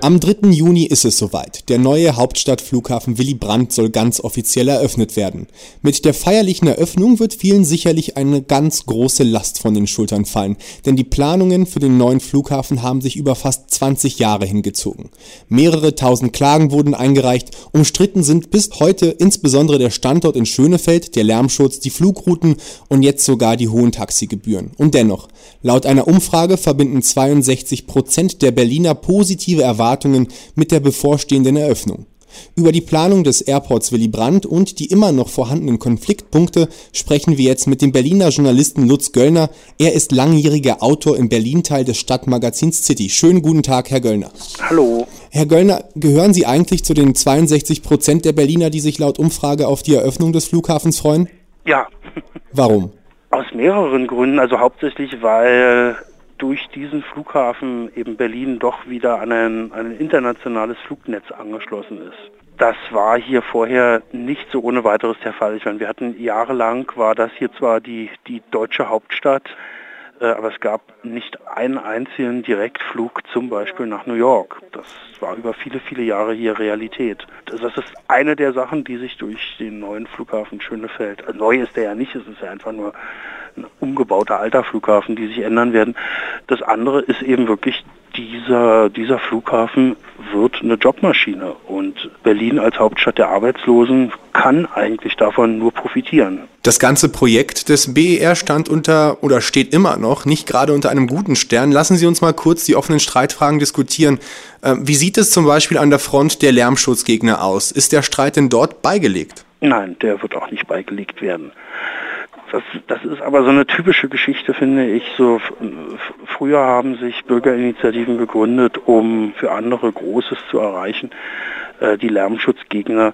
Am 3. Juni ist es soweit. Der neue Hauptstadtflughafen Willy Brandt soll ganz offiziell eröffnet werden. Mit der feierlichen Eröffnung wird vielen sicherlich eine ganz große Last von den Schultern fallen, denn die Planungen für den neuen Flughafen haben sich über fast 20 Jahre hingezogen. Mehrere tausend Klagen wurden eingereicht, umstritten sind bis heute insbesondere der Standort in Schönefeld, der Lärmschutz, die Flugrouten und jetzt sogar die hohen Taxigebühren. Und dennoch, laut einer Umfrage verbinden 62 Prozent der Berliner positive Erwartungen Erwartungen mit der bevorstehenden Eröffnung. Über die Planung des Airports Willy Brandt und die immer noch vorhandenen Konfliktpunkte sprechen wir jetzt mit dem Berliner Journalisten Lutz Göllner. Er ist langjähriger Autor im Berlin-Teil des Stadtmagazins City. Schönen guten Tag, Herr Göllner. Hallo. Herr Göllner, gehören Sie eigentlich zu den 62 Prozent der Berliner, die sich laut Umfrage auf die Eröffnung des Flughafens freuen? Ja. Warum? Aus mehreren Gründen. Also hauptsächlich, weil durch diesen Flughafen eben Berlin doch wieder an ein, an ein internationales Flugnetz angeschlossen ist. Das war hier vorher nicht so ohne weiteres der Fall. Ich meine, wir hatten jahrelang, war das hier zwar die, die deutsche Hauptstadt, aber es gab nicht einen einzigen Direktflug zum Beispiel nach New York. Das war über viele, viele Jahre hier Realität. Das ist eine der Sachen, die sich durch den neuen Flughafen Schönefeld, äh, neu ist der ja nicht, es ist ja einfach nur ein umgebauter alter Flughafen, die sich ändern werden. Das andere ist eben wirklich dieser, dieser Flughafen wird eine Jobmaschine und Berlin als Hauptstadt der Arbeitslosen kann eigentlich davon nur profitieren. Das ganze Projekt des BER stand unter oder steht immer noch nicht gerade unter einem guten Stern. Lassen Sie uns mal kurz die offenen Streitfragen diskutieren. Ähm, wie sieht es zum Beispiel an der Front der Lärmschutzgegner aus? Ist der Streit denn dort beigelegt? Nein, der wird auch nicht beigelegt werden. Das, das ist aber so eine typische Geschichte, finde ich. So früher haben sich Bürgerinitiativen gegründet, um für andere Großes zu erreichen. Äh, die Lärmschutzgegner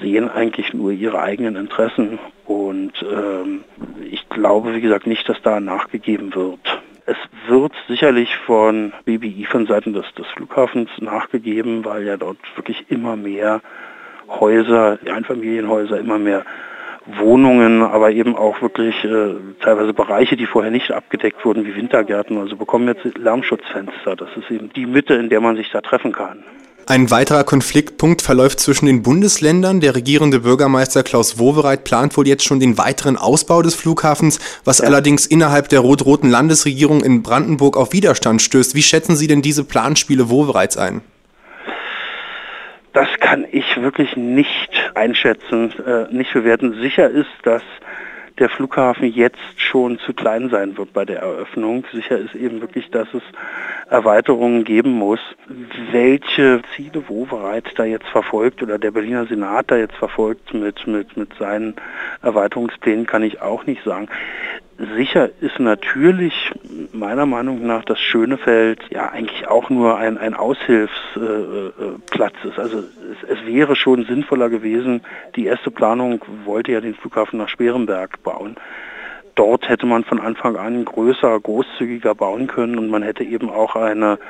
sehen eigentlich nur ihre eigenen Interessen und ähm, ich glaube, wie gesagt, nicht, dass da nachgegeben wird. Es wird sicherlich von BBI von Seiten des, des Flughafens nachgegeben, weil ja dort wirklich immer mehr Häuser, Einfamilienhäuser, immer mehr Wohnungen, aber eben auch wirklich äh, teilweise Bereiche, die vorher nicht abgedeckt wurden, wie Wintergärten. Also bekommen jetzt Lärmschutzfenster. Das ist eben die Mitte, in der man sich da treffen kann. Ein weiterer Konfliktpunkt verläuft zwischen den Bundesländern. Der regierende Bürgermeister Klaus Wowereit plant wohl jetzt schon den weiteren Ausbau des Flughafens, was ja. allerdings innerhalb der rot-roten Landesregierung in Brandenburg auf Widerstand stößt. Wie schätzen Sie denn diese Planspiele Wowereits ein? Das kann ich wirklich nicht einschätzen, äh, nicht bewerten. Sicher ist, dass der Flughafen jetzt schon zu klein sein wird bei der Eröffnung. Sicher ist eben wirklich, dass es Erweiterungen geben muss. Welche Ziele Wovereit da jetzt verfolgt oder der Berliner Senat da jetzt verfolgt mit, mit, mit seinen Erweiterungsplänen, kann ich auch nicht sagen. Sicher ist natürlich meiner Meinung nach das Schönefeld ja eigentlich auch nur ein, ein Aushilfsplatz äh, ist. Also es, es, wäre schon sinnvoller gewesen, die erste Planung wollte ja den Flughafen nach Sperenberg bauen. Dort hätte man von Anfang an größer, großzügiger bauen können und man hätte eben auch eine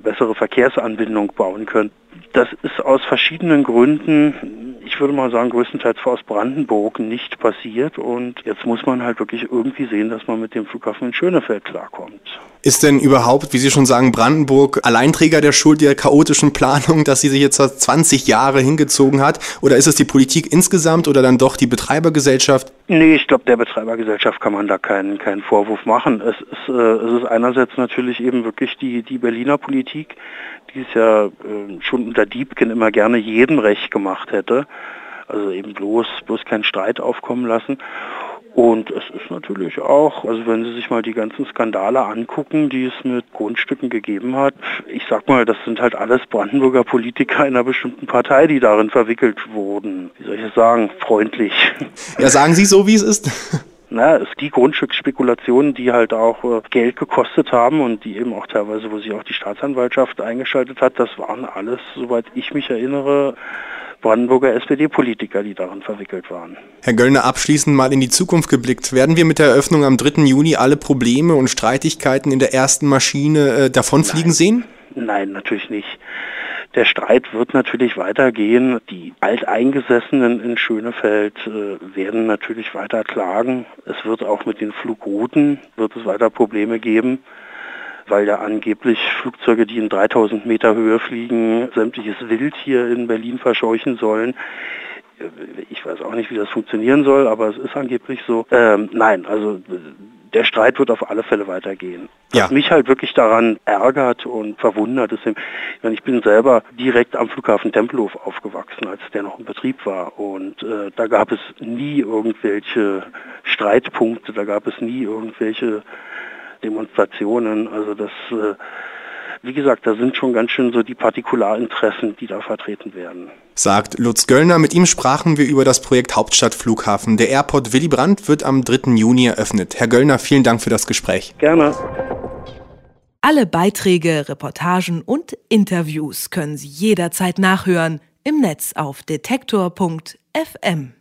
bessere Verkehrsanbindung bauen können. Das ist aus verschiedenen Gründen ich würde mal sagen, größtenteils aus Brandenburg nicht passiert. Und jetzt muss man halt wirklich irgendwie sehen, dass man mit dem Flughafen in Schönefeld klarkommt. Ist denn überhaupt, wie Sie schon sagen, Brandenburg Alleinträger der Schuld der chaotischen Planung, dass sie sich jetzt 20 Jahre hingezogen hat? Oder ist es die Politik insgesamt oder dann doch die Betreibergesellschaft? Nee, ich glaube, der Betreibergesellschaft kann man da keinen, keinen Vorwurf machen. Es ist, äh, es ist einerseits natürlich eben wirklich die, die Berliner Politik, die es ja äh, schon unter Diebken immer gerne jedem recht gemacht hätte. Also eben bloß, bloß keinen Streit aufkommen lassen. Und es ist natürlich auch, also wenn Sie sich mal die ganzen Skandale angucken, die es mit Grundstücken gegeben hat, ich sag mal, das sind halt alles Brandenburger Politiker einer bestimmten Partei, die darin verwickelt wurden. Wie soll ich es sagen? Freundlich. Ja, sagen Sie so, wie es ist. Na, es die Grundstücksspekulationen, die halt auch äh, Geld gekostet haben und die eben auch teilweise, wo sich auch die Staatsanwaltschaft eingeschaltet hat, das waren alles, soweit ich mich erinnere, Brandenburger SPD-Politiker, die daran verwickelt waren. Herr Göllner, abschließend mal in die Zukunft geblickt. Werden wir mit der Eröffnung am 3. Juni alle Probleme und Streitigkeiten in der ersten Maschine äh, davonfliegen Nein. sehen? Nein, natürlich nicht. Der Streit wird natürlich weitergehen. Die Alteingesessenen in Schönefeld äh, werden natürlich weiter klagen. Es wird auch mit den Flugrouten, wird es weiter Probleme geben. Weil ja angeblich Flugzeuge, die in 3000 Meter Höhe fliegen, sämtliches Wild hier in Berlin verscheuchen sollen. Ich weiß auch nicht, wie das funktionieren soll, aber es ist angeblich so. Ähm, nein, also der Streit wird auf alle Fälle weitergehen. Ja. Was mich halt wirklich daran ärgert und verwundert ist, ich, bin selber direkt am Flughafen Tempelhof aufgewachsen, als der noch in Betrieb war. Und äh, da gab es nie irgendwelche Streitpunkte, da gab es nie irgendwelche Demonstrationen. Also das äh, wie gesagt, da sind schon ganz schön so die Partikularinteressen, die da vertreten werden. Sagt Lutz Göllner. Mit ihm sprachen wir über das Projekt Hauptstadtflughafen. Der Airport Willy Brandt wird am 3. Juni eröffnet. Herr Göllner, vielen Dank für das Gespräch. Gerne. Alle Beiträge, Reportagen und Interviews können Sie jederzeit nachhören im Netz auf detektor.fm.